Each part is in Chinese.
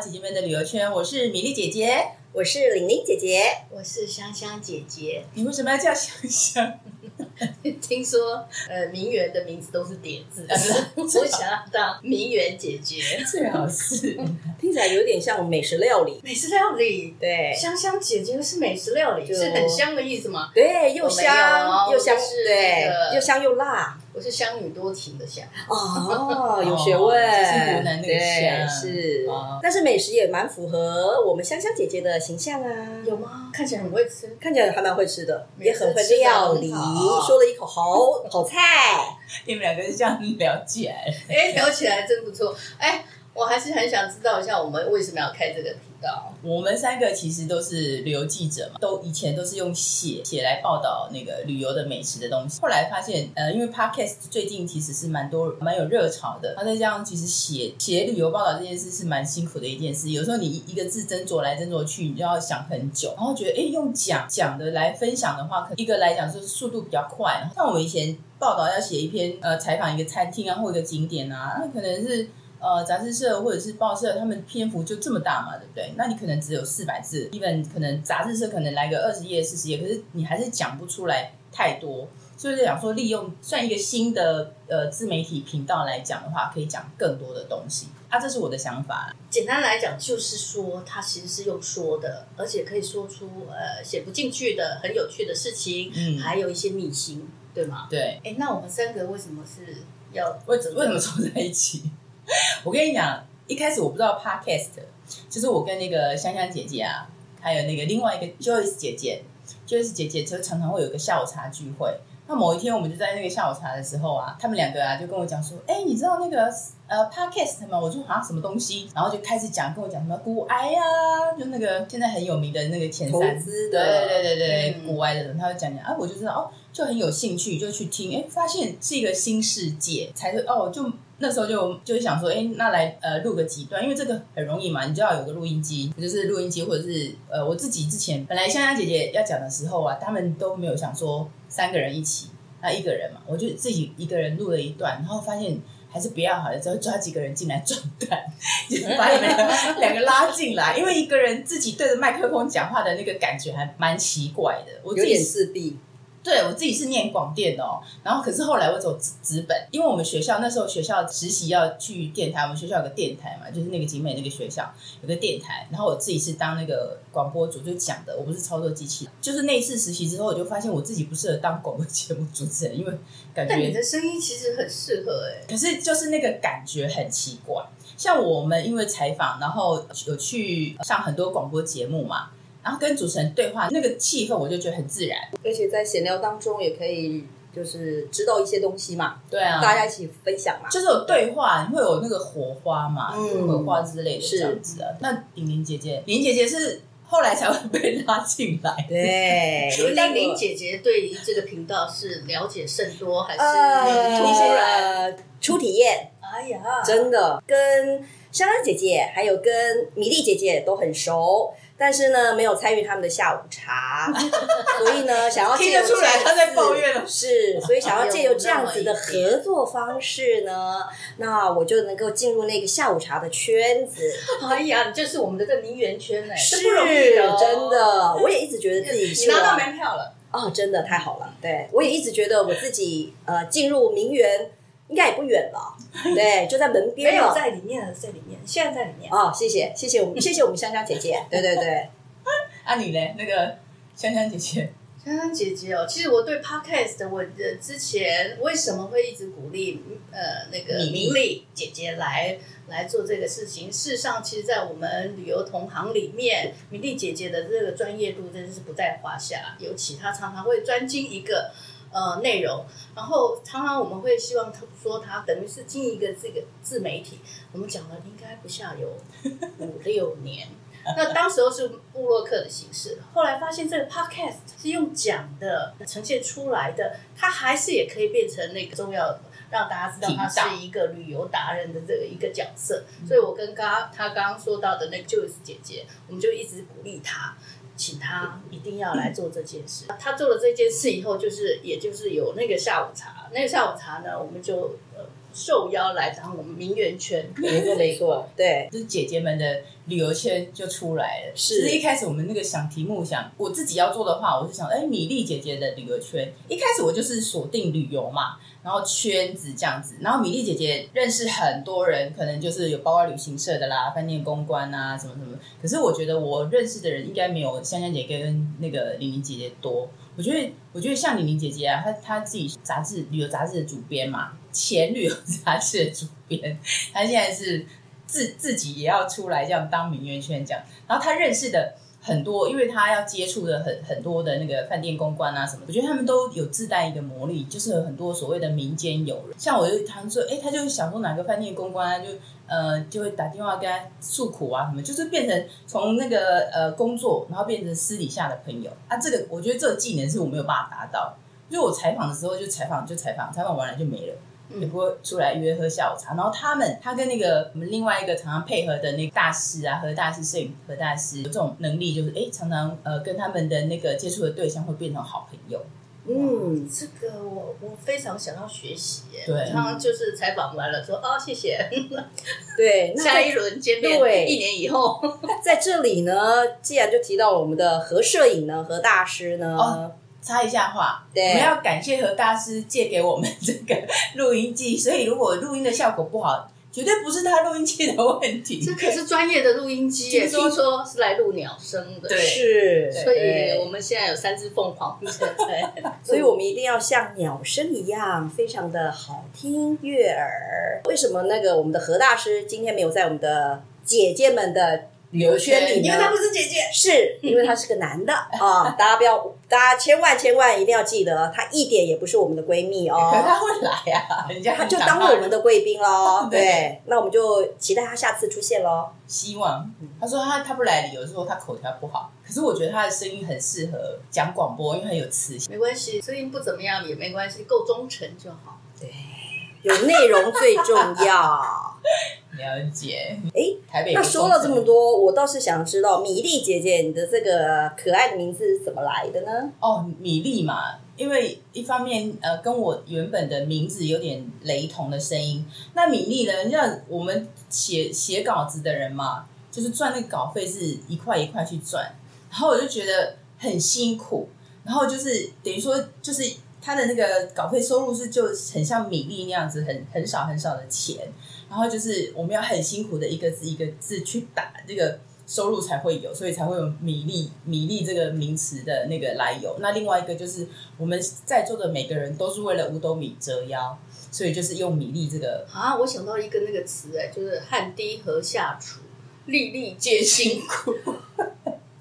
姐姐们的旅游圈，我是米粒姐姐，我是玲玲姐姐，我是香香姐姐。你为什么要叫香香？听说呃，名媛的名字都是叠字，我想要当名媛姐姐，最好是听起来有点像美食料理。美食料理，对，香香姐姐是美食料理，是很香的意思吗？对，又香又香，对，又香又辣。我是湘女多情的湘哦，有学问，是湖南那个香，是。但是美食也蛮符合我们香香姐姐的形象啊。有吗？看起来很会吃，看起来还蛮会吃的，也很会料理，说了一口好好菜。你们两个是这样聊起来，哎，聊起来真不错，哎。我还是很想知道一下，我们为什么要开这个频我们三个其实都是旅游记者嘛，都以前都是用写写来报道那个旅游的美食的东西。后来发现，呃，因为 Podcast 最近其实是蛮多蛮有热潮的，他再加上其实写写旅游报道这件事是蛮辛苦的一件事，有时候你一个字斟酌来斟酌去，你就要想很久，然后觉得哎，用讲讲的来分享的话，可一个来讲就是速度比较快。像我们以前报道要写一篇呃采访一个餐厅啊或一个景点啊，那可能是。呃，杂志社或者是报社，他们篇幅就这么大嘛，对不对？那你可能只有四百字，，even 可能杂志社可能来个二十页、四十页，可是你还是讲不出来太多。所以就想说，利用算一个新的呃自媒体频道来讲的话，可以讲更多的东西啊，这是我的想法。简单来讲，就是说它其实是用说的，而且可以说出呃写不进去的很有趣的事情，嗯，还有一些秘辛，对吗？对。哎，那我们三个为什么是要为为什么凑在一起？我跟你讲，一开始我不知道 Podcast，就是我跟那个香香姐姐啊，还有那个另外一个 Joyce 姐姐，Joyce 姐姐就常常会有一个下午茶聚会。那某一天，我们就在那个下午茶的时候啊，他们两个啊就跟我讲说：“哎，你知道那个呃 Podcast 嘛？”我说：“啊，什么东西？”然后就开始讲，跟我讲什么股癌啊，就那个现在很有名的那个前三，对对对对股癌的人，他就讲讲，啊，我就知道哦，就很有兴趣，就去听，哎，发现是一个新世界，才是哦就。那时候就就是想说，哎，那来呃录个几段，因为这个很容易嘛，你就要有个录音机，就是录音机，或者是呃我自己之前本来香香姐姐要讲的时候啊，他们都没有想说三个人一起，那一个人嘛，我就自己一个人录了一段，然后发现还是不要好了，只要抓几个人进来壮胆，就把你们 两个拉进来，因为一个人自己对着麦克风讲话的那个感觉还蛮奇怪的，我有点自闭。对，我自己是念广电哦，然后可是后来我走资本，因为我们学校那时候学校实习要去电台，我们学校有个电台嘛，就是那个景美那个学校有个电台，然后我自己是当那个广播主，就讲的，我不是操作机器。就是那次实习之后，我就发现我自己不适合当广播节目主持人，因为感觉但你的声音其实很适合哎，可是就是那个感觉很奇怪。像我们因为采访，然后有去上很多广播节目嘛。然后跟主持人对话，那个气氛我就觉得很自然，而且在闲聊当中也可以就是知道一些东西嘛。对啊，大家一起分享嘛，就是有对话，会有那个火花嘛，嗯、火花之类的这样子啊。那玲玲姐姐，玲姐姐是后来才会被拉进来。对，玲玲姐姐对于这个频道是了解甚多，还是突然初体验？哎呀，真的跟香香姐姐还有跟米粒姐姐都很熟。但是呢，没有参与他们的下午茶，所以呢，想要借由这样子，听得出来他在抱怨了，是，所以想要借由这样子的合作方式呢，那我就能够进入那个下午茶的圈子。哎呀，你就是我们的这名媛圈哎，是不容易哦，真的，我也一直觉得自己是你拿到门票了。哦，真的太好了，对，我也一直觉得我自己呃进入名媛。应该也不远了，对，就在门边了。没有在里面，在里面，现在在里面。哦，谢谢，谢谢我们，谢谢我们香香姐姐。对对对，啊你嘞？那个香香姐姐，香香姐姐哦，其实我对 Podcast 我的之前为什么会一直鼓励呃那个米粒姐姐来来做这个事情？事实上，其实，在我们旅游同行里面，米粒姐姐的这个专业度真的是不在话下，尤其她常常会专精一个。呃，内容，然后常常我们会希望他说他等于是经营一个这个自媒体，我们讲了应该不下有五六年，那当时候是部落客的形式，后来发现这个 podcast 是用讲的呈现出来的，它还是也可以变成那个重要的，让大家知道他是一个旅游达人的这个一个角色，所以我跟刚刚他刚刚说到的那个 Joyce 姐姐，我们就一直鼓励他。请他一定要来做这件事。他做了这件事以后，就是也就是有那个下午茶。那个下午茶呢，我们就呃受邀来当我们名媛圈，没错没错，对，就是姐姐们的旅游圈就出来了。是，就是一开始我们那个想题目想我自己要做的话，我就想，哎，米粒姐姐的旅游圈。一开始我就是锁定旅游嘛，然后圈子这样子。然后米粒姐姐认识很多人，可能就是有包括旅行社的啦、饭店公关啊什么什么。可是我觉得我认识的人应该没有香香姐跟那个玲玲姐姐多。我觉得，我觉得像玲玲姐姐啊，她她自己杂志旅游杂志的主编嘛，前旅游杂志的主编，她现在是自自己也要出来这样当名媛圈这样，然后她认识的。很多，因为他要接触的很很多的那个饭店公关啊什么，我觉得他们都有自带一个魔力，就是有很多所谓的民间友人。像我就他们说，哎，他就想说哪个饭店公关，就呃就会打电话跟他诉苦啊什么，就是变成从那个呃工作，然后变成私底下的朋友啊。这个我觉得这个技能是我没有办法达到，就我采访的时候就采访就采访，采访完了就没了。也不会出来约喝下午茶，然后他们他跟那个我们另外一个常常配合的那个大师啊，何大师摄影何大师有这种能力，就是哎常常呃跟他们的那个接触的对象会变成好朋友。嗯，这个我我非常想要学习。对，常常就是采访完了说哦谢谢。对，下一轮见面，对，一年以后在这里呢，既然就提到了我们的何摄影呢，何大师呢。哦插一下话，对，我们要感谢何大师借给我们这个录音机，所以如果录音的效果不好，绝对不是他录音机的问题。这可是专业的录音机，听说是来录鸟声的，对，是。所以我们现在有三只凤凰在，所以我们一定要像鸟声一样，非常的好听悦耳。为什么那个我们的何大师今天没有在我们的姐姐们的？旅游圈里，因为他不是姐姐，是因为他是个男的 啊！大家不要，大家千万千万一定要记得，他一点也不是我们的闺蜜哦。可是他会来啊，人家他就当我们的贵宾喽。对，那我们就期待他下次出现喽。希望他说他他不来，理由是说他口条不好，可是我觉得他的声音很适合讲广播，因为很有磁性。没关系，声音不怎么样也没关系，够忠诚就好。对，有内容最重要。了解，哎，台北。那说了这么多，我倒是想知道米粒姐姐，你的这个可爱的名字是怎么来的呢？哦，米粒嘛，因为一方面呃，跟我原本的名字有点雷同的声音。那米粒呢，像我们写写稿子的人嘛，就是赚那个稿费是一块一块去赚，然后我就觉得很辛苦，然后就是等于说就是他的那个稿费收入是就很像米粒那样子，很很少很少的钱。然后就是我们要很辛苦的一个字一个字去打，这个收入才会有，所以才会有米粒米粒这个名词的那个来由。那另外一个就是我们在座的每个人都是为了五斗米折腰，所以就是用米粒这个啊。我想到一个那个词哎，就是汗滴禾下土，粒粒皆辛苦，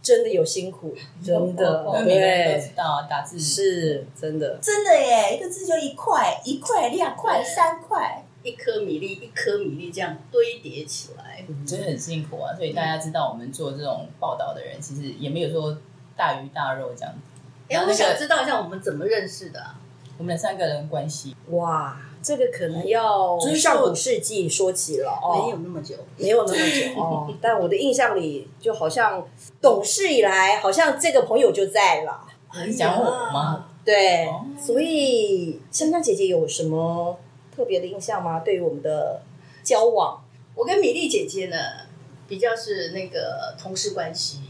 真的有辛苦，真的，每个人都知道打字是真的，真的耶，一个字就一块，一块两块三块。一颗米粒，一颗米粒这样堆叠起来，真的很辛苦啊！所以大家知道，我们做这种报道的人，其实也没有说大鱼大肉这样子。哎、欸，我想知道一下，我们怎么认识的、啊？我们的三个人关系，哇，这个可能要上古世纪说起了哦，没有那么久，没有那么久哦。但我的印象里，就好像懂事以来，好像这个朋友就在了。你讲我吗？对，哦、所以香香姐姐有什么？特别的印象吗？对于我们的交往，我跟米粒姐姐呢，比较是那个同事关系，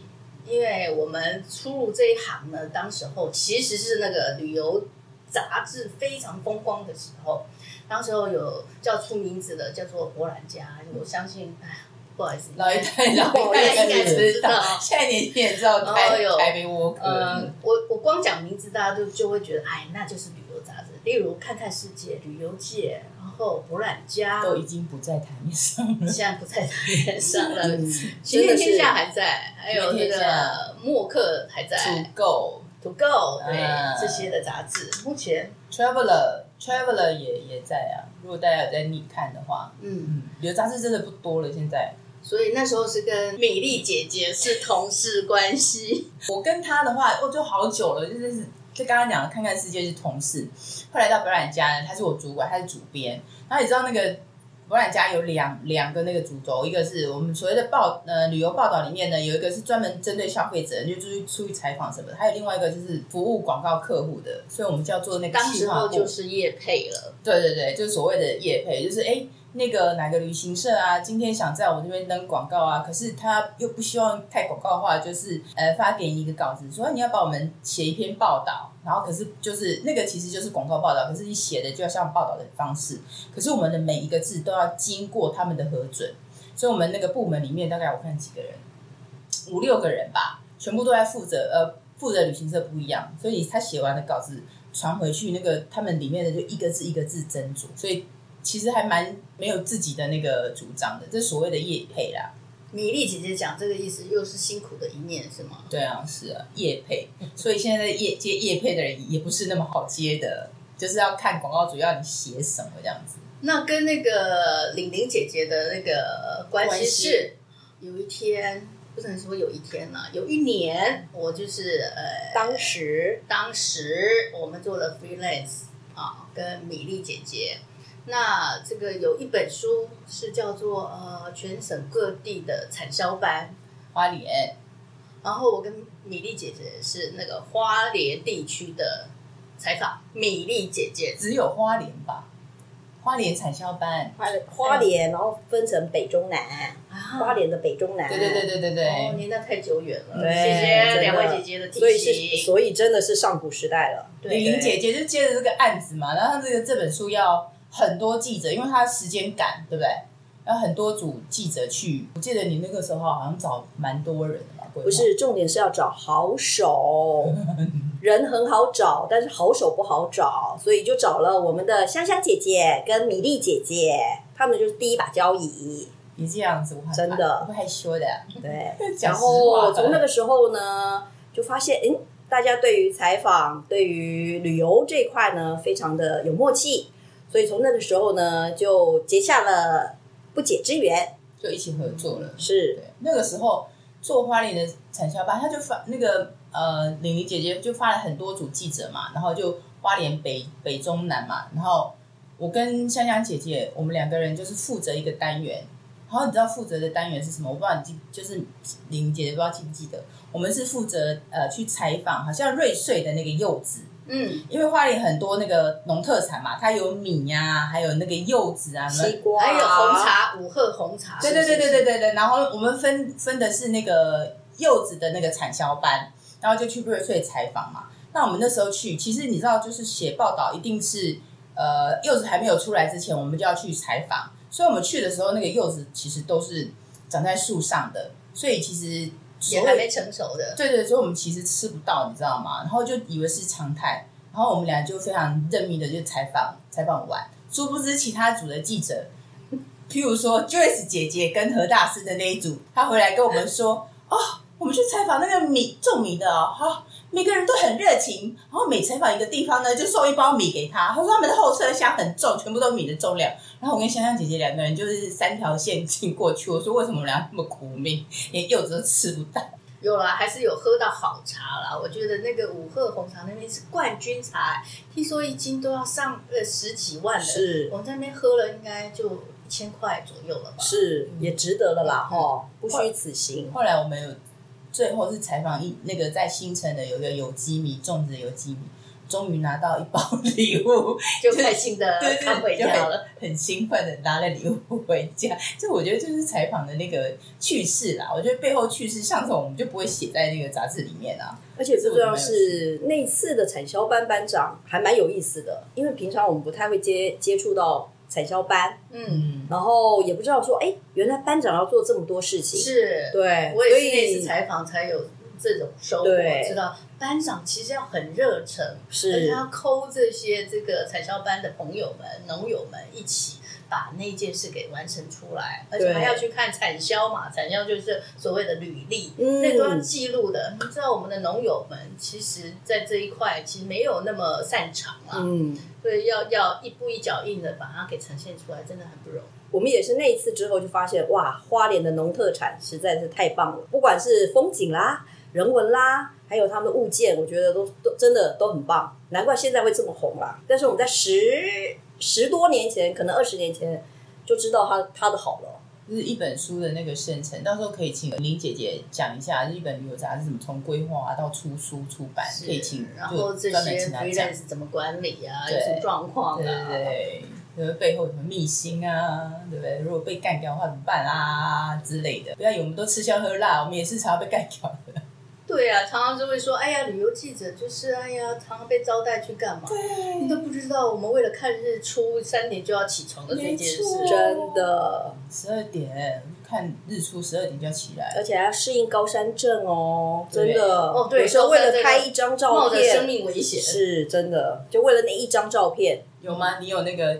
因为我们出入这一行呢，当时候其实是那个旅游杂志非常风光的时候，当时候有叫出名字的叫做博览家，我相信，哎，不好意思，老一代老一代应该知道，现在年轻人知道台台北沃克，嗯，我我光讲名字，大家就就会觉得，哎，那就是旅游杂志。例如看看世界、旅游界，然后博览家。都已经不在台面上了，现在不在台面上了。行天天下还在，还有那个默克还在，To Go，To Go，对这些的杂志，目前 Traveler，Traveler 也也在啊。如果大家有在逆看的话，嗯，旅游杂志真的不多了，现在。所以那时候是跟米粒姐姐是同事关系。我跟她的话，哦，就好久了，就是。就刚刚讲的，看看世界是同事，后来到表演家呢，他是我主管，他是主编。然后你知道那个博览家有两两个那个主轴，一个是我们所谓的报呃旅游报道里面呢，有一个是专门针对消费者，就出去出去采访什么的，还有另外一个就是服务广告客户的，所以我们叫做那个当时候就是业配了。对对对，就是所谓的业配，就是哎那个哪个旅行社啊，今天想在我这边登广告啊，可是他又不希望太广告化，就是呃发给你一个稿子，说你要帮我们写一篇报道。然后可是就是那个其实就是广告报道，可是你写的就要像报道的方式，可是我们的每一个字都要经过他们的核准，所以我们那个部门里面大概我看几个人，五六个人吧，全部都在负责，呃，负责旅行社不一样，所以他写完的稿子传回去，那个他们里面的就一个字一个字斟酌，所以其实还蛮没有自己的那个主张的，这所谓的业配啦。米粒姐姐讲这个意思，又是辛苦的一面，是吗？对啊，是啊，业配，所以现在业接业配的人也不是那么好接的，就是要看广告主要你写什么这样子。那跟那个玲玲姐姐的那个关系是，有一天不能说有一天了，有一年我就是呃，当时当时我们做了 freelance 啊，跟米粒姐姐。那这个有一本书是叫做呃全省各地的产销班，花莲，然后我跟米粒姐姐是那个花莲地区的采访，米粒姐姐。只有花莲吧？花莲产销班，花花莲，然后分成北中南，啊、花莲的北中南，对对对对对对，哦，年代太久远了，对谢谢两位姐姐的提醒，所以是所以真的是上古时代了。李玲姐姐就接着这个案子嘛，然后这个这本书要。很多记者，因为他时间赶，对不对？然后很多组记者去，我记得你那个时候好像找蛮多人的嘛。不是，重点是要找好手，人很好找，但是好手不好找，所以就找了我们的香香姐姐跟米粒姐姐，他们就是第一把交椅。你这样子，我真的不害羞的。对，然后从那个时候呢，就发现，哎，大家对于采访、对于旅游这一块呢，非常的有默契。所以从那个时候呢，就结下了不解之缘，就一起合作了。是对，那个时候做花莲的产销班，他就发那个呃，玲玲姐姐就发了很多组记者嘛，然后就花莲北北中南嘛，然后我跟香香姐姐，我们两个人就是负责一个单元。然后你知道负责的单元是什么？我不知道你记，就是玲玲姐姐不知道记不记得？我们是负责呃去采访，好像瑞穗的那个柚子。嗯，因为花莲很多那个农特产嘛，它有米呀、啊，还有那个柚子啊，西瓜，还有红茶，五鹤红茶。对对对对对对对。然后我们分分的是那个柚子的那个产销班，然后就去瑞穗采访嘛。那我们那时候去，其实你知道，就是写报道一定是呃柚子还没有出来之前，我们就要去采访。所以我们去的时候，那个柚子其实都是长在树上的，所以其实。也还没成熟的，对对，所以我们其实吃不到，你知道吗？然后就以为是常态，然后我们俩就非常认命的就采访，采访完，殊不知其他组的记者，譬如说 Joyce 姐姐跟何大师的那一组，他回来跟我们说，哦，我们去采访那个米种米的哦，好。每个人都很热情，然后每采访一个地方呢，就送一包米给他。他说他们的后车厢很重，全部都米的重量。然后我跟香香姐姐两个人就是三条线进过去。我说为什么我们俩那么苦命，连柚子都吃不到？有啦，还是有喝到好茶啦。我觉得那个五鹤红茶那边是冠军茶，听说一斤都要上呃十几万的。是，我们在那边喝了应该就一千块左右了吧？是，也值得了啦，哈、嗯，不虚此行。后来我们有。最后是采访一那个在新城的有一个有机米种植的有机米，终于拿到一包 礼物，就开心的扛回家了，很兴奋的拿了礼物回家。就我觉得就是采访的那个趣事啦，我觉得背后趣事像这种我们就不会写在那个杂志里面啊。而且最重要是那次的产销班班长还蛮有意思的，因为平常我们不太会接接触到。产销班，嗯，然后也不知道说，哎，原来班长要做这么多事情，是，对，我也是那次采访才有这种收获，知道班长其实要很热诚，是，而且要抠这些这个彩销班的朋友们、农友们一起。把那件事给完成出来，而且还要去看产销嘛，产销就是所谓的履历，嗯、那都要记录的。你知道我们的农友们，其实，在这一块其实没有那么擅长啊，嗯，所以要要一步一脚印的把它给呈现出来，真的很不容易。我们也是那一次之后就发现，哇，花莲的农特产实在是太棒了，不管是风景啦、人文啦，还有他们的物件，我觉得都都真的都很棒，难怪现在会这么红啦。但是我们在十。十多年前，可能二十年前，就知道他他的好了。就是一本书的那个生成，到时候可以请林姐姐讲一下日本旅游杂志怎么从规划到出书出版，可以请然后这些 freelance 怎么管理啊，有什么状况啊，对对对，背后有什么秘辛啊，对不对？如果被干掉的话怎么办啊之类的？不要以为我们都吃香喝辣，我们也是常常被干掉的。对啊，常常就会说，哎呀，旅游记者就是，哎呀，常常被招待去干嘛？对，你都不知道，我们为了看日出，三点就要起床的这件事，真的，十二点看日出，十二点就要起来，而且还要适应高山症哦，真的。哦，对，有时候为了拍一张照片，冒着生命危险，是真的，就为了那一张照片，有吗？你有那个？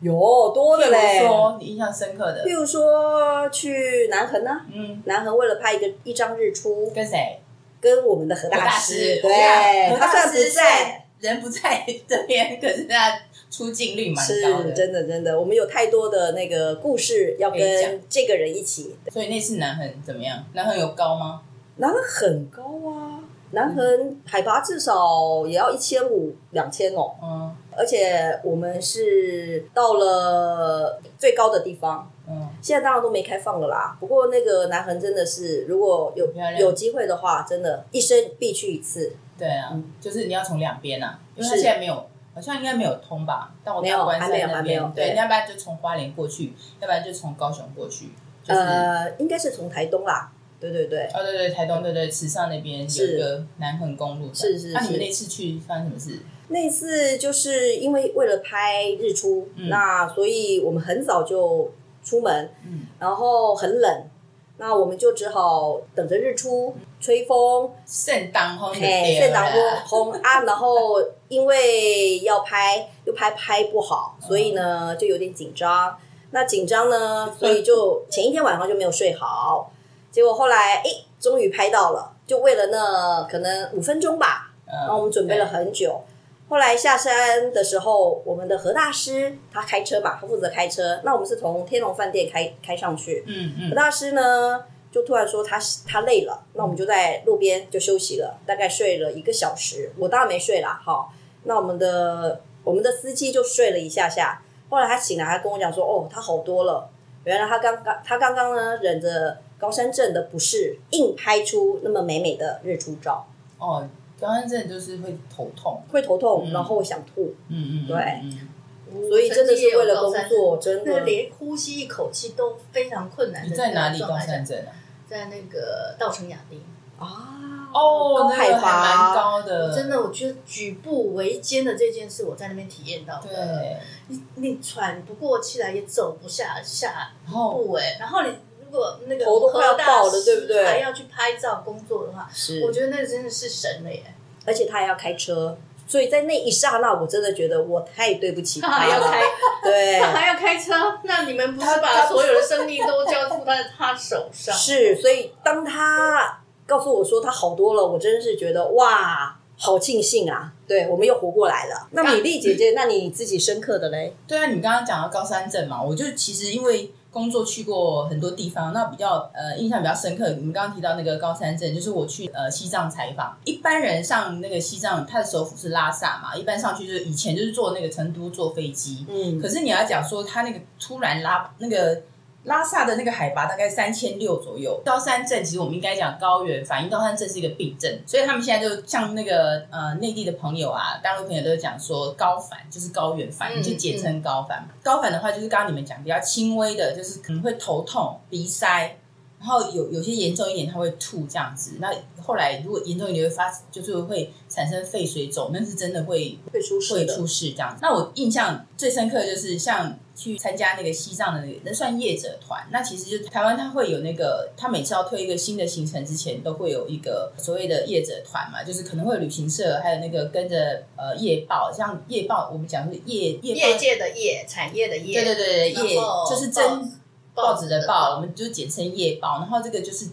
有多的嘞。比如说你印象深刻的，譬如说去南横呢，嗯，南横为了拍一个一张日出，跟谁？跟我们的何大师，对，他算不在，人不在这边，可是他出镜率蛮高的，真的真的。我们有太多的那个故事要跟这个人一起，所以那次南横怎么样？南横有高吗？南横很高啊，南横海拔至少也要一千五两千哦，嗯，而且我们是到了最高的地方。嗯，现在当然都没开放了啦。不过那个南横真的是，如果有有机会的话，真的，一生必去一次。对啊，嗯、就是你要从两边啊，因为它现在没有，好像应该没有通吧？但我没有，还没有，还没有。对，要不然就从花莲过去，要不然就从高雄过去。就是、呃，应该是从台东啦。对对对。哦，对对，台东，对对，池上那边有一个南横公路。是是是。那、啊、你们那次去发生什么事？那次就是因为为了拍日出，嗯、那所以我们很早就。出门，然后很冷，那我们就只好等着日出，吹风，圣诞风，嘿，圣诞风啊！然后因为要拍，又拍拍不好，所以呢就有点紧张。那紧张呢，所以就前一天晚上就没有睡好。结果后来，哎，终于拍到了，就为了那可能五分钟吧，然后我们准备了很久。后来下山的时候，我们的何大师他开车嘛，他负责开车。那我们是从天龙饭店开开上去。嗯嗯。何大师呢，就突然说他他累了，那我们就在路边就休息了，大概睡了一个小时。我当然没睡啦，好。那我们的我们的司机就睡了一下下。后来他醒来，他跟我讲说：“哦，他好多了。原来他刚刚他刚刚呢，忍着高山症的不适，硬拍出那么美美的日出照。”哦。高山症就是会头痛，会头痛，然后想吐。嗯嗯，对，所以真的是为了工作，真的连呼吸一口气都非常困难。你在哪里高山症啊？在那个稻城亚丁啊，哦，高海拔，蛮高的。真的，我觉得举步维艰的这件事，我在那边体验到。对，你你喘不过气来，也走不下下步哎，然后你。如果那个头都快要爆了，对不对？还要去拍照工作的话，是我觉得那真的是神了耶！而且他还要开车，所以在那一刹那，我真的觉得我太对不起他。他 还要开，对，他还要开车，那你们不是把所有的生命都交付在他手上？是，所以当他告诉我说他好多了，我真的是觉得哇，好庆幸啊！对，我们又活过来了。那米粒姐姐，那你自己深刻的嘞？对啊，你刚刚讲到高山镇嘛，我就其实因为。工作去过很多地方，那比较呃印象比较深刻。你们刚刚提到那个高山镇，就是我去呃西藏采访。一般人上那个西藏，它的首府是拉萨嘛，一般上去就是以前就是坐那个成都坐飞机。嗯，可是你要讲说，它那个突然拉那个。拉萨的那个海拔大概三千六左右，高山症其实我们应该讲高原反应高山症是一个病症，所以他们现在就像那个呃内地的朋友啊，大陆朋友都讲说高反就是高原反应，就简称高反。高反的话就是刚刚你们讲比较轻微的，就是可能会头痛、鼻塞。然后有有些严重一点，他会吐这样子。那后来如果严重一点，会发就是会产生肺水肿，那是真的会会出事会出事这样子。那我印象最深刻的就是像去参加那个西藏的那个，那算业者团。那其实就台湾他会有那个，他每次要推一个新的行程之前，都会有一个所谓的业者团嘛，就是可能会有旅行社，还有那个跟着呃业报，像业报我们讲是业业业界的业，产业的业，对对对对业就是真。报纸的报，我们就简称业报。然后这个就是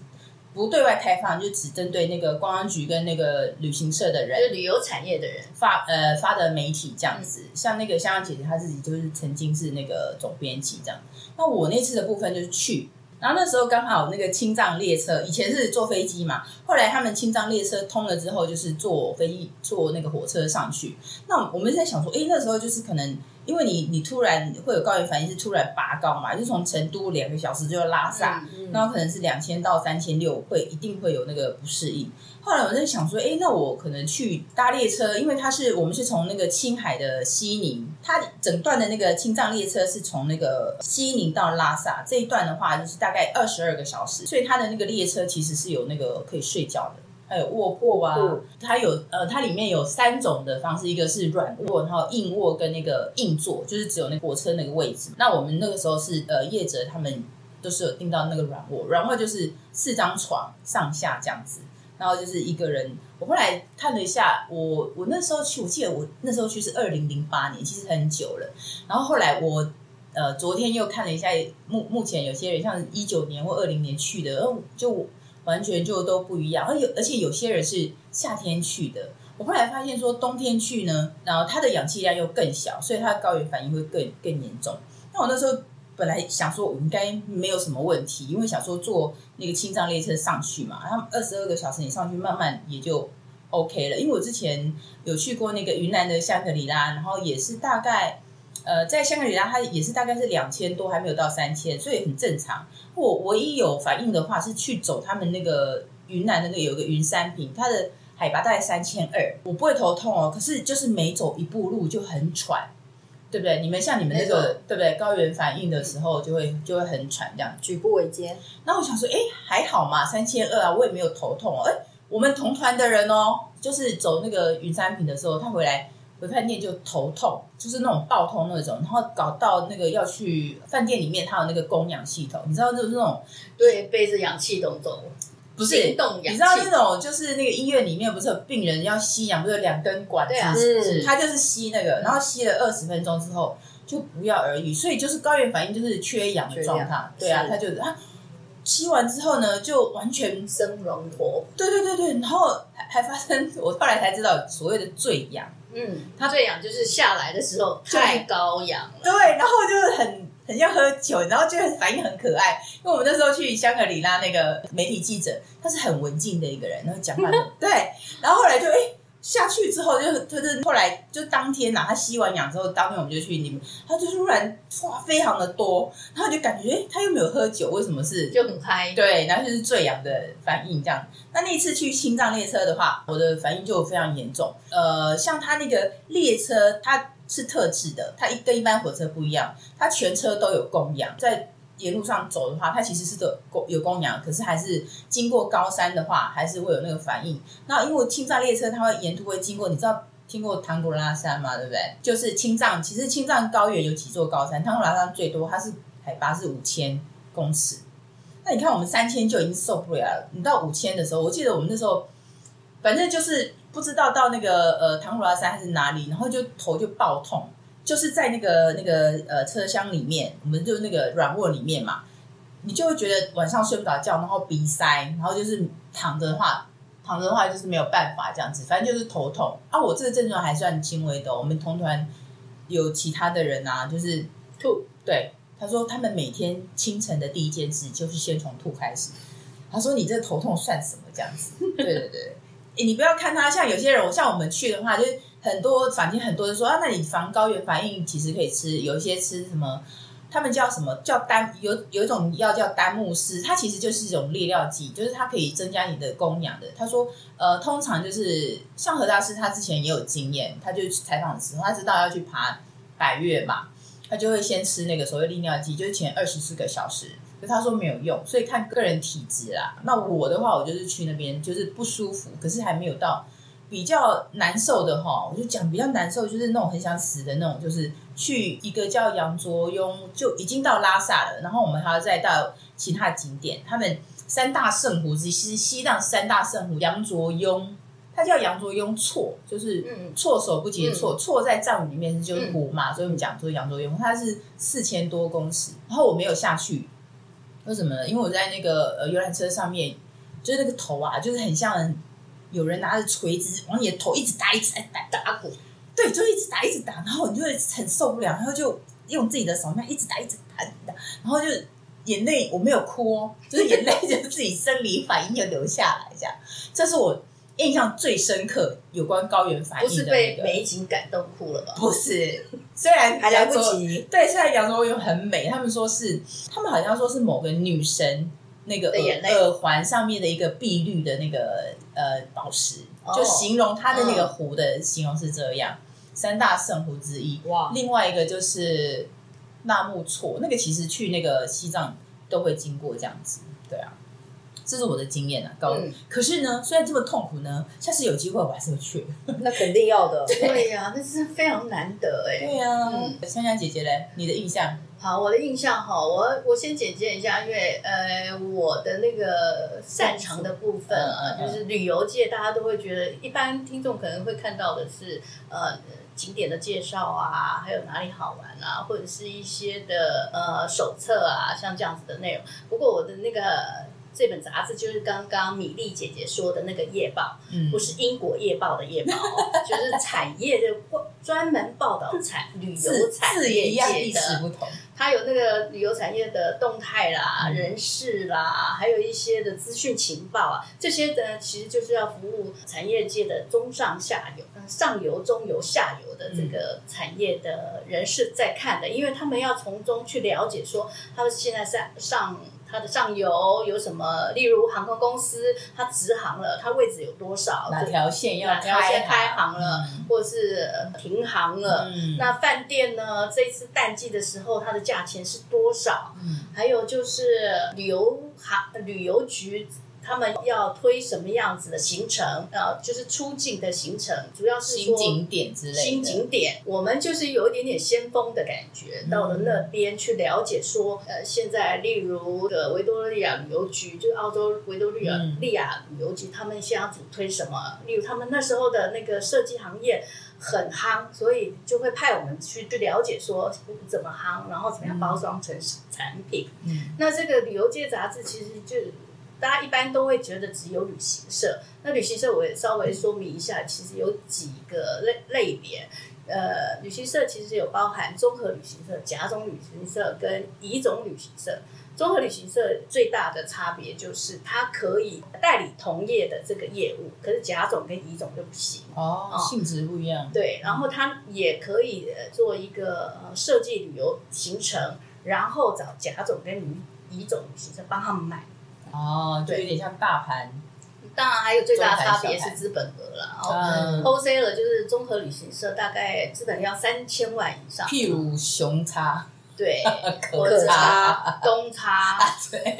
不对外开放，就只针对那个公安局跟那个旅行社的人，就旅游产业的人发呃发的媒体这样子。嗯、像那个香香姐姐，她自己就是曾经是那个总编辑这样。那我那次的部分就是去，然后那时候刚好那个青藏列车，以前是坐飞机嘛，后来他们青藏列车通了之后，就是坐飞机坐那个火车上去。那我们在想说，哎，那时候就是可能。因为你你突然会有高原反应，是突然拔高嘛，就从成都两个小时就要拉萨，嗯嗯、然后可能是两千到三千六，会一定会有那个不适应。后来我在想说，哎，那我可能去搭列车，因为它是我们是从那个青海的西宁，它整段的那个青藏列车是从那个西宁到拉萨这一段的话，就是大概二十二个小时，所以它的那个列车其实是有那个可以睡觉的。还有卧铺啊，嗯、它有呃，它里面有三种的方式，一个是软卧，然后硬卧跟那个硬座，就是只有那火车那个位置。那我们那个时候是呃业者他们都是有订到那个软卧，软卧就是四张床上下这样子，然后就是一个人。我后来看了一下，我我那时候去，我记得我那时候去是二零零八年，其实很久了。然后后来我呃昨天又看了一下，目目前有些人像一九年或二零年去的，哦就。完全就都不一样，而有而且有些人是夏天去的。我后来发现说，冬天去呢，然后它的氧气量又更小，所以它的高原反应会更更严重。那我那时候本来想说，我应该没有什么问题，因为想说坐那个青藏列车上去嘛，他们二十二个小时你上去，慢慢也就 OK 了。因为我之前有去过那个云南的香格里拉，然后也是大概。呃，在香格里拉，它也是大概是两千多，还没有到三千，所以很正常。我唯一有反应的话，是去走他们那个云南的那个有个云山坪，它的海拔大概三千二，我不会头痛哦，可是就是每走一步路就很喘，对不对？你们像你们那个对不对？高原反应的时候就会就会很喘，这样举步维艰。那我想说，哎，还好嘛，三千二啊，我也没有头痛哦。哎，我们同团的人哦，就是走那个云山坪的时候，他回来。回饭店就头痛，就是那种爆痛那种，然后搞到那个要去饭店里面，它有那个供氧系统，你知道就是那种对背着氧气筒走，不是你知道那种就是那个医院里面不是有病人要吸氧，不是有两根管子，他就是吸那个，然后吸了二十分钟之后就不药而愈，所以就是高原反应就是缺氧的状态，对啊，他就是他吸完之后呢就完全生龙活，对对对对，然后还还发生，我后来才知道所谓的醉氧。嗯，他最痒就是下来的时候太高扬了，对，然后就是很很像喝酒，然后就反应很可爱。因为我们那时候去香格里拉，那个媒体记者他是很文静的一个人，然后讲话 对，然后后来就哎。诶下去之后就，就他是后来就当天呐、啊，他吸完氧之后，当天我们就去里面，他就突然哇，非常的多，然后就感觉哎，他又没有喝酒，为什么是就很嗨？对，然后就是醉氧的反应这样。那那次去青藏列车的话，我的反应就非常严重。呃，像他那个列车，它是特制的，它一跟一般火车不一样，它全车都有供氧，在。沿路上走的话，它其实是有供有供氧，可是还是经过高山的话，还是会有那个反应。那因为青藏列车它会沿途会经过，你知道听过唐古拉山吗？对不对？就是青藏，其实青藏高原有几座高山，唐古拉山最多，它是海拔是五千公尺。那你看我们三千就已经受不了了，你到五千的时候，我记得我们那时候，反正就是不知道到那个呃唐古拉山还是哪里，然后就头就爆痛。就是在那个那个呃车厢里面，我们就那个软卧里面嘛，你就会觉得晚上睡不着觉，然后鼻塞，然后就是躺着的话，躺着的话就是没有办法这样子，反正就是头痛啊。我这个症状还算轻微的，我们同团有其他的人啊，就是吐，对，他说他们每天清晨的第一件事就是先从吐开始。他说你这头痛算什么这样子？对对对，诶，你不要看他像有些人，像我们去的话就是。很多坊间很多人说啊，那你防高原反应其实可以吃，有一些吃什么，他们叫什么叫丹，有有一种药叫丹木斯，它其实就是一种利尿剂，就是它可以增加你的供氧的。他说，呃，通常就是像何大师他之前也有经验，他就采访的时候，他知道要去爬百岳嘛，他就会先吃那个所谓利尿剂，就是前二十四个小时，可他说没有用，所以看个人体质啦。那我的话，我就是去那边就是不舒服，可是还没有到。比较难受的哈，我就讲比较难受，就是那种很想死的那种，就是去一个叫羊卓雍，就已经到拉萨了，然后我们还要再到其他景点。他们三大圣湖之一，其实西藏三大圣湖，羊卓雍，他叫羊卓雍措，就是措手不及的措，措、嗯、在藏语里面就是湖嘛，嗯、所以我们讲说羊卓雍，它是四千多公尺，然后我没有下去，为什么呢？因为我在那个呃游览车上面，就是那个头啊，就是很像。有人拿着锤子往你的头一直打，一直打打鼓，对，就一直打，一直打，然后你就会很受不了，然后就用自己的手那一直打，一直打，然后就眼泪，我没有哭哦，就是眼泪就是自己生理反应就流下来，这样，这是我印象最深刻有关高原反应的、那个。不是被美景感动哭了吧？不是，虽然还来不及，对，虽然羊卓雍很美，他们说是，他们好像说是某个女神那个耳耳环上面的一个碧绿的那个呃宝石，哦、就形容它的那个湖的形容是这样，嗯、三大圣湖之一。哇，另外一个就是纳木错，那个其实去那个西藏都会经过这样子，对啊。这是我的经验啊，高。嗯、可是呢，虽然这么痛苦呢，下次有机会我还是会去。那肯定要的。对呀、啊，那是非常难得哎。对呀、香香姐姐嘞，你的印象？好，我的印象哈，我我先简介一下，因为呃，我的那个擅长的部分啊，嗯、就是旅游界，大家都会觉得，一般听众可能会看到的是呃景点的介绍啊，还有哪里好玩啊，或者是一些的呃手册啊，像这样子的内容。不过我的那个。这本杂志就是刚刚米粒姐姐说的那个夜报，嗯、不是英国夜报的夜报，就是产业的专门报道产旅游产业界的。它有那个旅游产业的动态啦、嗯、人事啦，还有一些的资讯情报啊，这些呢其实就是要服务产业界的中上下游、上游、中游、下游的这个产业的人士在看的，嗯、因为他们要从中去了解说，他们现在在上。它的上游有什么？例如航空公司，它直航了，它位置有多少？哪条线要哪条线开航了，嗯、或者是停航了？嗯、那饭店呢？这一次淡季的时候，它的价钱是多少？嗯、还有就是旅游航旅游局。他们要推什么样子的行程？呃，就是出境的行程，主要是新景点之类的。新景点，我们就是有一点点先锋的感觉，到了那边去了解说，呃，现在例如的维多利亚旅游局，就是澳洲维多利亚利亚旅游局，他们现在要主推什么？例如他们那时候的那个设计行业很夯，所以就会派我们去去了解说怎么夯，然后怎么样包装成产品。嗯，那这个旅游界杂志其实就。大家一般都会觉得只有旅行社，那旅行社我也稍微说明一下，其实有几个类类别。呃，旅行社其实有包含综合旅行社、甲种旅行社跟乙种旅行社。综合旅行社最大的差别就是它可以代理同业的这个业务，可是甲种跟乙种就不行哦，性质不一样。对，然后它也可以做一个呃设计旅游行程，然后找甲种跟乙乙种旅行社帮他们买。哦，就有点像大盘。当然，还有最大的差别是资本额了。嗯，wholesaler 就是综合旅行社，大概资本要三千万以上。譬如熊叉，对，可叉、东叉，对，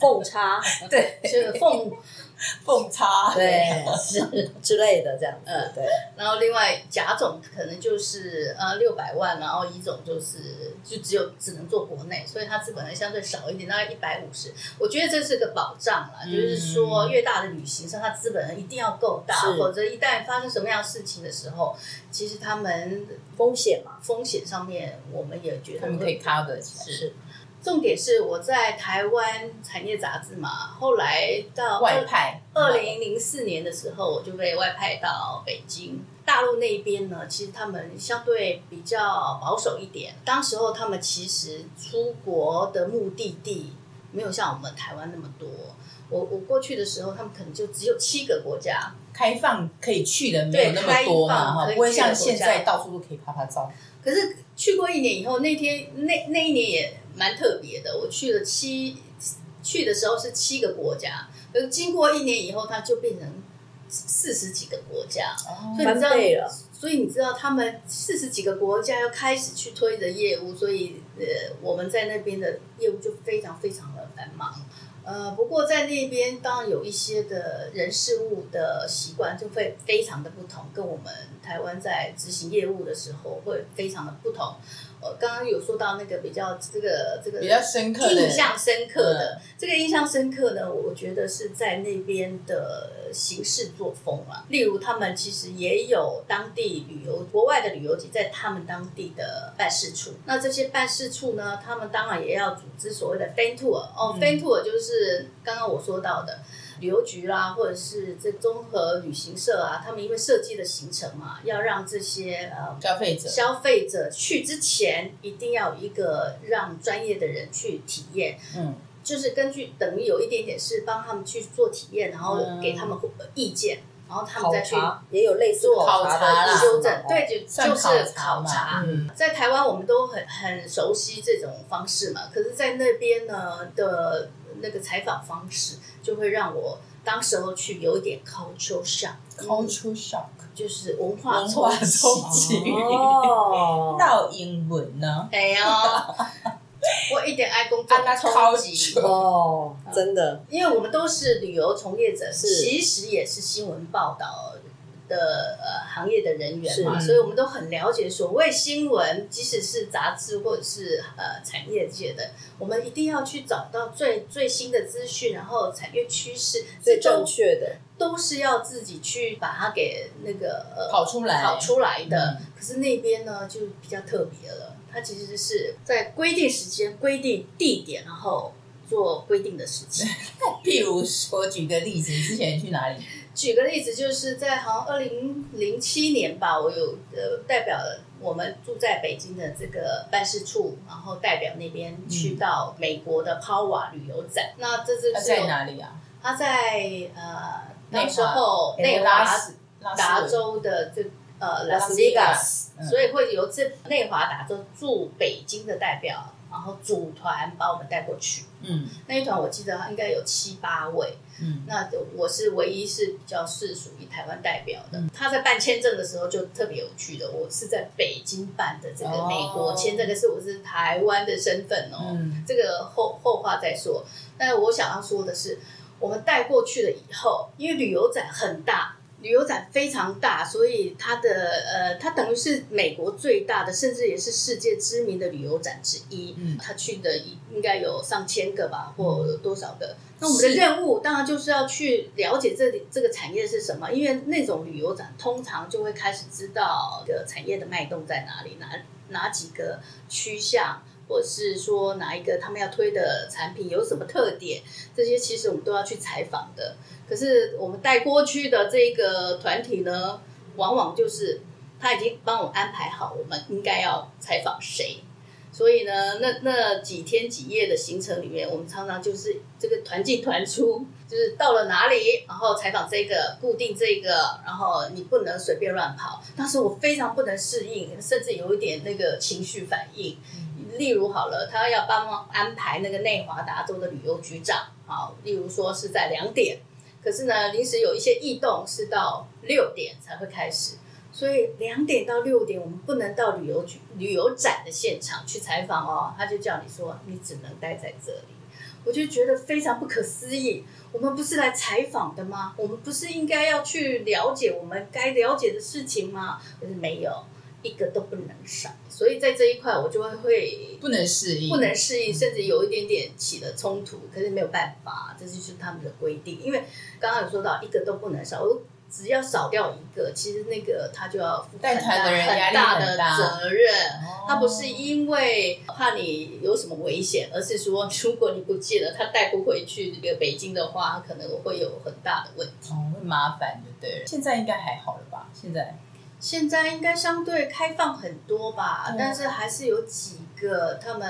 凤叉，对，就是凤。凤叉对是之类的这样子，嗯对。然后另外甲种可能就是呃六百万，然后乙种就是就只有只能做国内，所以它资本呢相对少一点，大概一百五十。我觉得这是个保障啦，嗯、就是说越大的旅行社，它资本呢一定要够大，否则一旦发生什么样的事情的时候，其实他们风险嘛，风险上面我们也觉得他们可以 cover 起来。是。重点是我在台湾产业杂志嘛，后来到外派，二零零四年的时候，我就被外派到北京。大陆那边呢，其实他们相对比较保守一点。当时候他们其实出国的目的地没有像我们台湾那么多。我我过去的时候，他们可能就只有七个国家开放可以去的，没有那么多嘛，不会像现在到处都可以拍拍照。可是去过一年以后，那天那那一年也。蛮特别的，我去了七，去的时候是七个国家，而经过一年以后，它就变成四十几个国家，哦、所以你知道，所以你知道他们四十几个国家要开始去推的业务，所以呃，我们在那边的业务就非常非常的繁忙。呃，不过在那边当然有一些的人事物的习惯就会非常的不同，跟我们台湾在执行业务的时候会非常的不同。呃，刚刚有说到那个比较这个这个比较深刻、印象深刻的这个印象深刻呢，我觉得是在那边的行事作风啊。例如，他们其实也有当地旅游国外的旅游局在他们当地的办事处。那这些办事处呢，他们当然也要组织所谓的 fan tour 哦，fan tour 就是刚刚我说到的。旅游局啦，或者是这综合旅行社啊，他们因为设计的行程嘛，要让这些呃消费者。消费者去之前，一定要有一个让专业的人去体验，嗯，就是根据等于有一点点是帮他们去做体验，然后给他们意见。嗯然后他们再去也有类似考察的修正，对，就就是考察。嗯，在台湾我们都很很熟悉这种方式嘛，可是，在那边呢的那个采访方式，就会让我当时候去有一点 culture shock，culture shock 就是文化冲击。哦，闹英文呢？哎呀。我一点爱工作冲击。哦，真的，因为我们都是旅游从业者，是。其实也是新闻报道的呃行业的人员嘛，所以我们都很了解所谓新闻，即使是杂志或者是呃产业界的，我们一定要去找到最最新的资讯，然后产业趋势最正确的，都是要自己去把它给那个呃跑出来跑出来的。可是那边呢，就比较特别了。它其实是在规定时间、规定地点，然后做规定的事情。譬如说，举个例子，之前去哪里？举个例子，就是在好像二零零七年吧，我有呃代表我们住在北京的这个办事处，然后代表那边去到美国的抛瓦旅游展。嗯、那这次是在哪里啊？他在呃那时候内华达州的这。呃，拉斯维加斯，所以会由这内华达州驻北京的代表，然后组团把我们带过去。嗯，那一团我记得应该有七八位。嗯，那我是唯一是比较是属于台湾代表的。嗯、他在办签证的时候就特别有趣的，我是在北京办的这个美国签证，可是我是台湾的身份哦。嗯，这个后后话再说。但是我想要说的是，我们带过去了以后，因为旅游展很大。旅游展非常大，所以它的呃，它等于是美国最大的，甚至也是世界知名的旅游展之一。嗯，他去的应该有上千个吧，或多少个？嗯、那我们的任务当然就是要去了解这里这个产业是什么，因为那种旅游展通常就会开始知道这个产业的脉动在哪里，哪哪几个趋向。或是说哪一个他们要推的产品有什么特点，这些其实我们都要去采访的。可是我们带过去的这个团体呢，往往就是他已经帮我安排好我们应该要采访谁，所以呢，那那几天几夜的行程里面，我们常常就是这个团进团出，就是到了哪里，然后采访这个，固定这个，然后你不能随便乱跑。当时我非常不能适应，甚至有一点那个情绪反应。例如好了，他要帮忙安排那个内华达州的旅游局长，好，例如说是在两点，可是呢，临时有一些异动，是到六点才会开始，所以两点到六点我们不能到旅游局旅游展的现场去采访哦，他就叫你说你只能待在这里，我就觉得非常不可思议，我们不是来采访的吗？我们不是应该要去了解我们该了解的事情吗？可是没有。一个都不能少，所以在这一块我就会会不能适应，不能适应，甚至有一点点起了冲突。可是没有办法，这就是他们的规定。因为刚刚有说到一个都不能少，我只要少掉一个，其实那个他就要负很大很大的责任。他不是因为怕你有什么危险，而是说如果你不见了，他带不回去这个北京的话，可能会有很大的问题，哦，会麻烦，对不对？现在应该还好了吧？现在。现在应该相对开放很多吧，嗯、但是还是有几个他们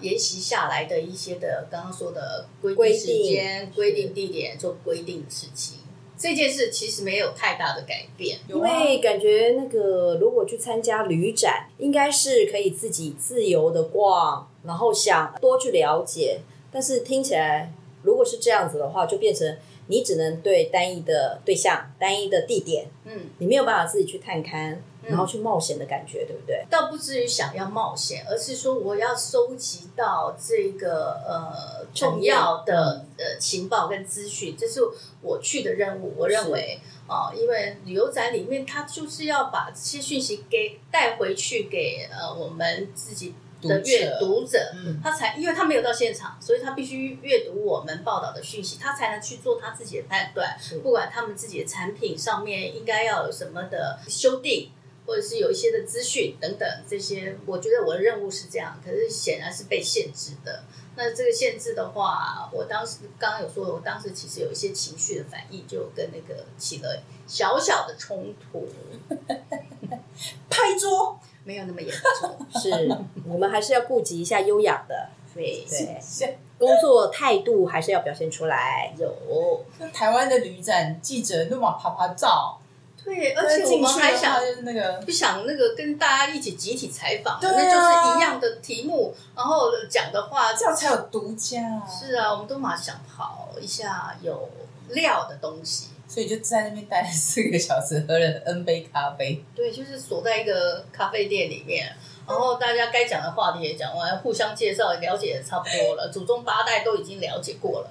沿袭下来的一些的刚刚说的规定时间、规定地点做规定的事情。这件事其实没有太大的改变，因为感觉那个如果去参加旅展，应该是可以自己自由的逛，然后想多去了解。但是听起来，如果是这样子的话，就变成。你只能对单一的对象、单一的地点，嗯，你没有办法自己去探勘，嗯、然后去冒险的感觉，对不对？倒不至于想要冒险，而是说我要收集到这个呃重要的呃情报跟资讯，这是我去的任务。我认为哦、呃，因为旅游展里面，它就是要把这些讯息给带回去给呃我们自己。的阅读者，嗯、他才因为他没有到现场，所以他必须阅读我们报道的讯息，他才能去做他自己的判断。不管他们自己的产品上面应该要有什么的修订，或者是有一些的资讯等等这些，我觉得我的任务是这样，可是显然是被限制的。那这个限制的话，我当时刚刚有说，我当时其实有一些情绪的反应，就跟那个起了小小的冲突，拍桌。没有那么严重，是我们还是要顾及一下优雅的，对对。工作态度还是要表现出来。有，台湾的旅展记者都嘛拍拍照。对，而且我们还想那个不想那个跟大家一起集体采访，对啊，那就是一样的题目，然后讲的话这样才有独家。是啊，我们都嘛想跑一下有料的东西，所以就在那边待了四个小时，喝了 N 杯咖啡。对，就是锁在一个咖啡店里面，然后大家该讲的话题也讲完，互相介绍了解的差不多了，祖宗八代都已经了解过了，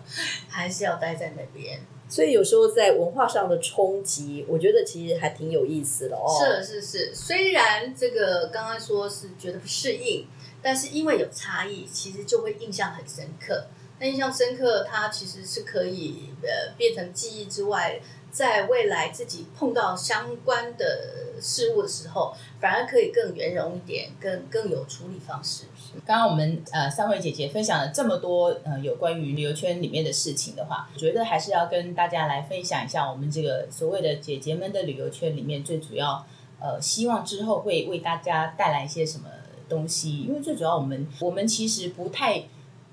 还是要待在那边。所以有时候在文化上的冲击，我觉得其实还挺有意思的哦。是是是，虽然这个刚刚说是觉得不适应，但是因为有差异，其实就会印象很深刻。那印象深刻，它其实是可以呃变成记忆之外。在未来自己碰到相关的事物的时候，反而可以更圆融一点，更更有处理方式。刚刚我们呃三位姐姐分享了这么多呃有关于旅游圈里面的事情的话，觉得还是要跟大家来分享一下我们这个所谓的姐姐们的旅游圈里面最主要呃希望之后会为大家带来一些什么东西，因为最主要我们我们其实不太。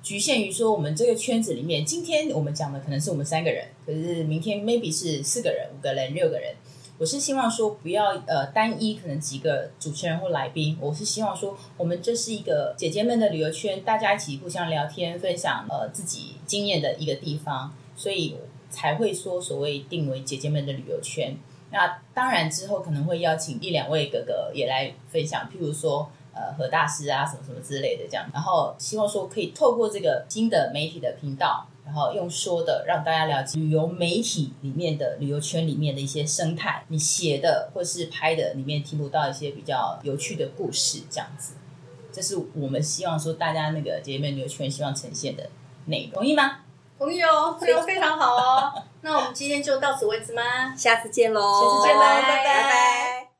局限于说，我们这个圈子里面，今天我们讲的可能是我们三个人，可是明天 maybe 是四个人、五个人、六个人。我是希望说，不要呃单一，可能几个主持人或来宾。我是希望说，我们这是一个姐姐们的旅游圈，大家一起互相聊天、分享呃自己经验的一个地方，所以才会说所谓定为姐姐们的旅游圈。那当然之后可能会邀请一两位哥哥也来分享，譬如说。呃，何大师啊，什么什么之类的，这样，然后希望说可以透过这个新的媒体的频道，然后用说的让大家了解旅游媒体里面的旅游圈里面的一些生态，你写的或是拍的里面听不到一些比较有趣的故事，这样子，这是我们希望说大家那个姐妹旅游圈希望呈现的内容，同意吗？同意哦，非常非常好哦。那我们今天就到此为止吗？下次见喽，下次见喽，拜拜。拜拜。